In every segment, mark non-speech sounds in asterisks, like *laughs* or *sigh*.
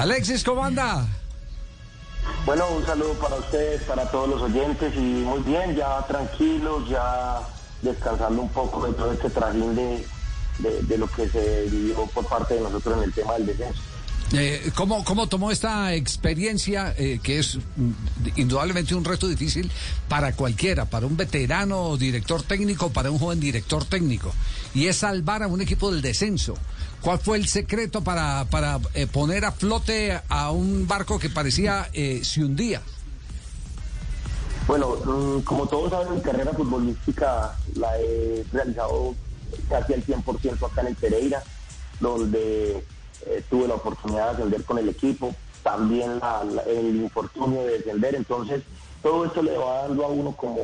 Alexis, ¿cómo anda? Bueno, un saludo para ustedes, para todos los oyentes y muy bien, ya tranquilos, ya descansando un poco de todo este trajín de, de, lo que se vivió por parte de nosotros en el tema del descenso. Eh, ¿cómo, ¿Cómo tomó esta experiencia, eh, que es mm, indudablemente un reto difícil para cualquiera, para un veterano director técnico, para un joven director técnico? Y es salvar a un equipo del descenso. ¿Cuál fue el secreto para, para eh, poner a flote a un barco que parecía eh, se hundía? Bueno, mm, como todos saben, mi carrera futbolística la he realizado casi al 100% acá en el Pereira, donde eh, tuve la oportunidad de ascender con el equipo, también la- el infortunio de descender, entonces todo esto le va dando a uno como,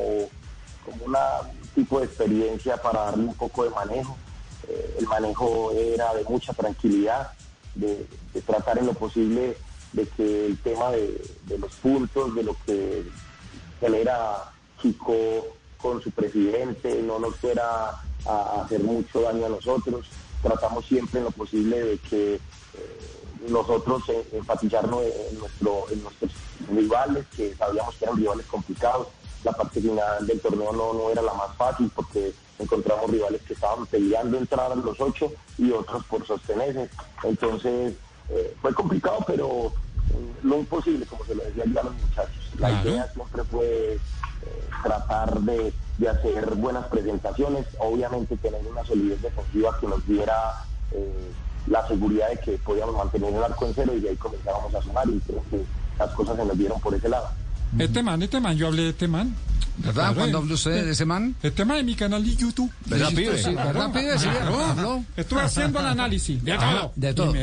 como una un tipo de experiencia para darle un poco de manejo. Eh, el manejo era de mucha tranquilidad, de, tratar en lo posible de que el tema de, de los puntos, de lo que genera Chico con su presidente, no nos fuera a hacer mucho daño a nosotros. Tratamos siempre en lo posible de que eh, nosotros eh, enfatizarnos en, nuestro, en nuestros rivales, que sabíamos que eran rivales complicados. La parte final del torneo no, no era la más fácil porque encontramos rivales que estaban peleando entrar a los ocho y otros por sostenerse. Entonces eh, fue complicado, pero mm, lo imposible, como se lo decía yo a los muchachos. La idea siempre fue tratar de, de hacer buenas presentaciones, obviamente tener una solidez defensiva que nos diera eh, la seguridad de que podíamos mantener el arco en cero y de ahí comenzábamos a sumar y creo que las cosas se nos dieron por ese lado. Este man, este man, yo hablé de este man. ¿Verdad? Eh. habló usted de ese man. Este man en mi canal de YouTube. ¿Verdad, Sí, pibe? sí, ¿Verdad, pibe? Sí, habló. Estuve haciendo el análisis de todo. de todo. Y.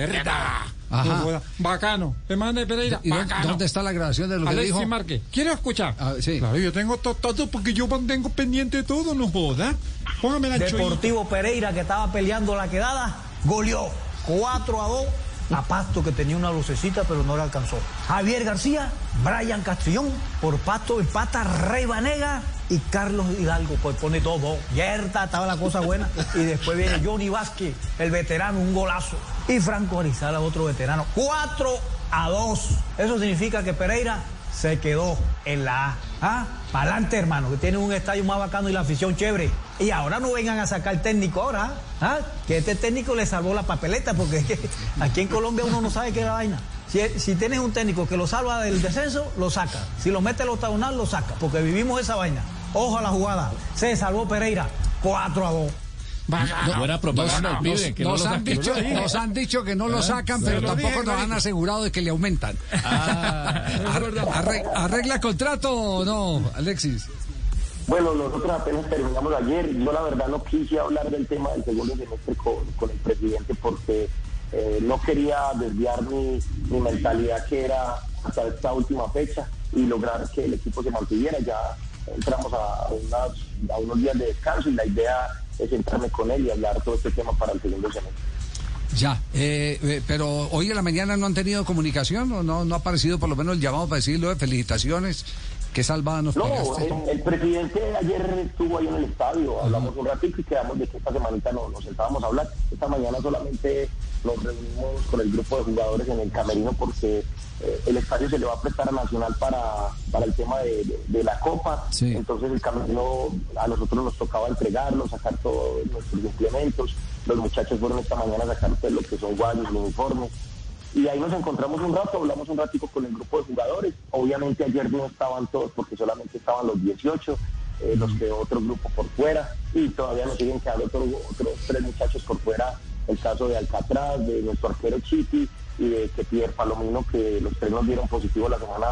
Ajá. No. Bacano. De Pereira. ¿Y dónde, bacano. dónde está la grabación de lo que Alexis dijo? Márquez. ¿Quieres escuchar? Ah, sí. Claro, yo tengo to- todo porque yo mantengo pendiente de todo, no joda. Póngame la. Deportivo Pereira, que estaba peleando la quedada, goleó 4 a 2 a Pasto, que tenía una lucecita, pero no le alcanzó. Javier García, Brian Castrillón, por Pasto empata Rey Vanega y Carlos Hidalgo, pues pone todo. Yerta, estaba la cosa buena. Y después viene Johnny Vázquez, el veterano, un golazo. Y Franco Arizala, otro veterano. 4 a 2. Eso significa que Pereira se quedó en la A. ¿Ah? Para adelante, hermano, que tiene un estadio más bacano y la afición chévere. Y ahora no vengan a sacar técnico ahora, ¿ah? que este técnico le salvó la papeleta, porque aquí en Colombia uno no sabe qué es la vaina. Si, si tienes un técnico que lo salva del descenso, lo saca. Si lo mete al octagonal, lo saca, porque vivimos esa vaina. Ojo a la jugada. Se salvó Pereira, 4 a 2. Buena propaganda Nos, han dicho, nos han dicho que no lo sacan, pero lo tampoco nos han asegurado de que le aumentan. Ah, *laughs* Arre- arre- ¿Arregla contrato o no, Alexis? Bueno, nosotros apenas terminamos ayer. Yo la verdad no quise hablar del tema del segundo semestre con, con el presidente porque eh, no quería desviar mi, mi mentalidad que era hasta esta última fecha y lograr que el equipo se mantuviera. Ya entramos a, unas- a unos días de descanso y la idea es sentarme con él y hablar todo este tema para el segundo semestre. Ya, eh, eh, pero hoy en la mañana no han tenido comunicación o no, no ha aparecido por lo menos el llamado para decirlo de felicitaciones. Qué salvada nos No, el, el presidente ayer estuvo ahí en el estadio, hablamos un ratito y quedamos de que esta semanita no, nos sentábamos a hablar. Esta mañana solamente nos reunimos con el grupo de jugadores en el camerino porque eh, el estadio se le va a prestar a Nacional para, para el tema de, de- de la Copa. Sí. Entonces el camerino a nosotros nos tocaba entregarlo, sacar todos nuestros implementos. Los muchachos fueron esta mañana a sacar pues, lo que son guayos, los uniformes. Y ahí nos encontramos un rato, hablamos un ratico con el grupo de jugadores. Obviamente ayer no estaban todos porque solamente estaban los 18, eh, los que otro grupo por fuera. Y todavía nos siguen quedando otros otros tres muchachos por fuera. El caso de Alcatraz, de nuestro arquero Chiti y de que Pierre Palomino, que los tres nos dieron positivo la semana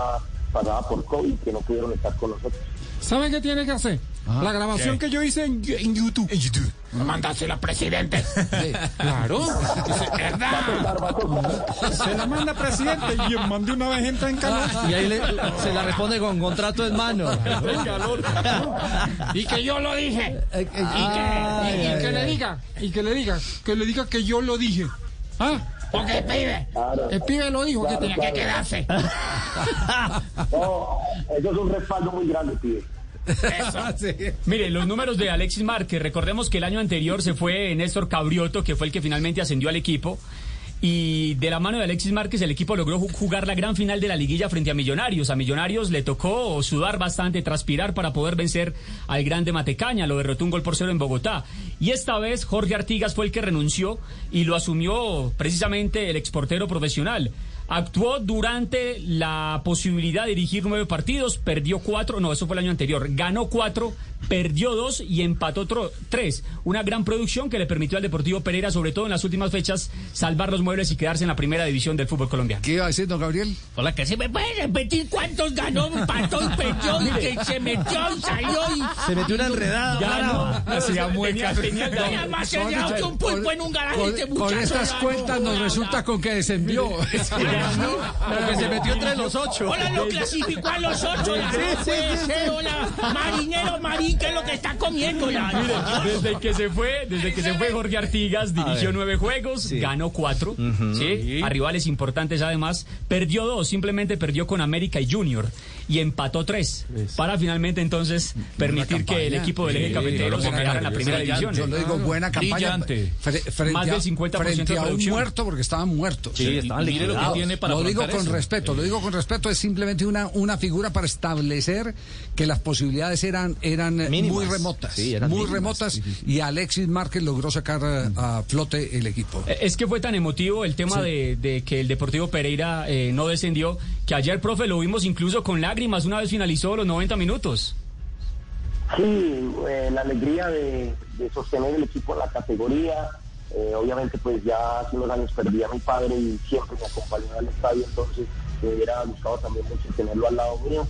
pasada por COVID, que no pudieron estar con nosotros. ¿Sabe qué tiene que hacer? La grabación que yo hice en, en YouTube. En YouTube. Mándasela, presidente. *laughs* Claro. Dice, ¿verdad? Se la manda presidente y yo mandé una vez entra en calor. Y ahí le- se la responde con contrato en mano. Y que yo lo dije. Y que, Ay, y- y ay, que le diga, y que le diga, que le diga que yo lo dije. ¿Ah? Porque el pibe. El pibe lo dijo que tenía que quedarse. *laughs* No, eso es un respaldo muy grande, pibe. *laughs* Mire, los números de Alexis Márquez, recordemos que el año anterior se fue Néstor Cabrioto, que fue el que finalmente ascendió al equipo. Y de la mano de Alexis Márquez, el equipo logró ju- jugar la gran final de la liguilla frente a Millonarios. A Millonarios le tocó sudar bastante, transpirar para poder vencer al grande Matecaña. Lo derrotó un gol por cero en Bogotá. Y esta vez Jorge Artigas fue el que renunció y lo asumió precisamente el exportero profesional. Actuó durante la posibilidad de dirigir nueve partidos, perdió cuatro, no, eso fue el año anterior, ganó cuatro, perdió dos y empató otro tres. Una gran producción que le permitió al Deportivo Pereira, sobre todo en las últimas fechas, salvar los muebles y quedarse en la primera división del fútbol colombiano. ¿Qué iba a decir, don Gabriel? Hola, que se me puede repetir cuántos ganó, empató y perdió y que se metió y salió y. Se metió una enredada. Ganó, brava. Hacía muecas. tenía- más enredado que un pulpo en un garaje. Con, este con estas ganó, cuentas nos resulta con que descendió. *laughs* Pero que se metió entre los ocho. Hola, lo clasificó a los ocho. no hola, marinero ¿qué es lo que está comiendo? La, Desde que se fue, desde que se fue Jorge Artigas, dirigió nueve juegos, ganó cuatro, ¿sí? a rivales importantes además, perdió dos, simplemente perdió con América y Junior y empató tres para finalmente entonces permitir que el equipo del eje Sí, cafetero se buena quedara en la campaña, primera división. Yo lo digo, buena campaña. Brillante. Fre- frente Más del 50% frente de a un muerto porque estaban muertos. Sí, estaban Mire lo que liquidados. tiene para lo digo con eso. respeto, lo digo con respeto, es simplemente una, una figura para establecer que las posibilidades eran, eran eh, Mínimas. muy remotas. Sí, eran muy mínimas. remotas y Alexis Márquez logró sacar eh, a flote el equipo. Eh, Es que fue tan emotivo el tema de, de que el Deportivo Pereira eh, no descendió, que ayer, profe, lo vimos incluso con lágrimas una vez finalizó los 90 minutos. Sí, eh, la alegría de, de sostener el equipo en la categoría. Eh, obviamente, pues ya hace unos años perdí a mi padre y siempre me acompañó al estadio, entonces me hubiera gustado también mucho tenerlo al lado mío.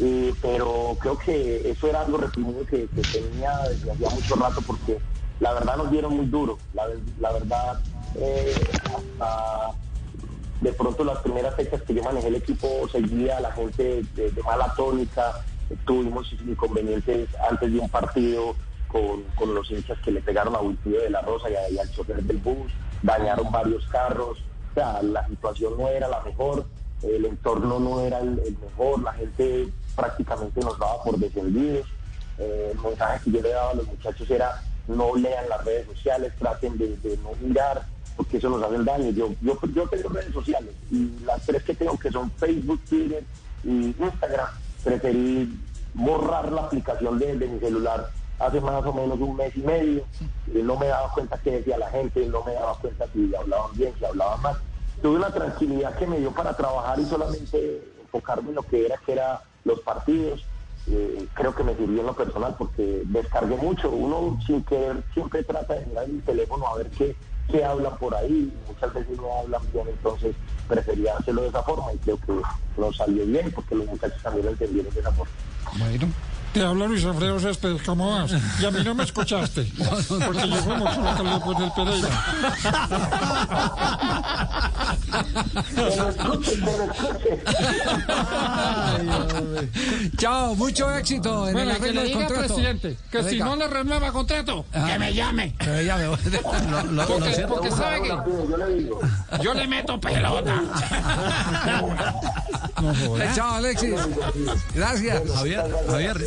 Eh, pero creo que eso era algo reprimido que, que tenía desde hacía mucho rato porque la verdad nos dieron muy duro. La, la verdad, eh, hasta de pronto las primeras fechas que yo manejé el equipo seguía la gente de, de mala tónica, tuvimos inconvenientes antes de un partido con, con los hinchas que le pegaron a Bultillo de la Rosa y, al chofer del bus, dañaron varios carros, o sea, la situación no era la mejor, el entorno no era el, mejor, la gente prácticamente nos daba por descendidos, Eh, el mensaje que yo le daba a los muchachos era no lean las redes sociales, traten de no mirar, porque eso nos hace daño. Yo, yo, yo tengo redes sociales y las tres que tengo que son Facebook, Twitter y Instagram, preferí borrar la aplicación de, de mi celular hace más o menos un mes y medio. Y no me daba cuenta qué decía la gente, no me daba cuenta si hablaban bien, si hablaban mal. Tuve una tranquilidad que me dio para trabajar y solamente enfocarme en lo que era, que era los partidos. Eh, creo que me sirvió en lo personal porque descargué mucho. Uno sin querer siempre trata de mirar el teléfono a ver qué, qué hablan por ahí. Muchas veces no hablan bien, entonces prefería hacerlo de esa forma y creo que nos salió bien porque los muchachos también lo entendieron de esa forma. Bueno. Te habla Luis Alfredo Céspedes, ¿cómo vas? Y a mí no me escuchaste, *laughs* porque yo como después del Pereira. *laughs* Chao, mucho éxito en Bueno, el que arreglo le del diga al contrato. presidente que si Venga. no le renueva contrato, que me llame. Que me llame. *laughs* Porque, porque sabe que Yo le digo. yo le meto pelota. Chao, Alexis. Gracias. Javier, Javier.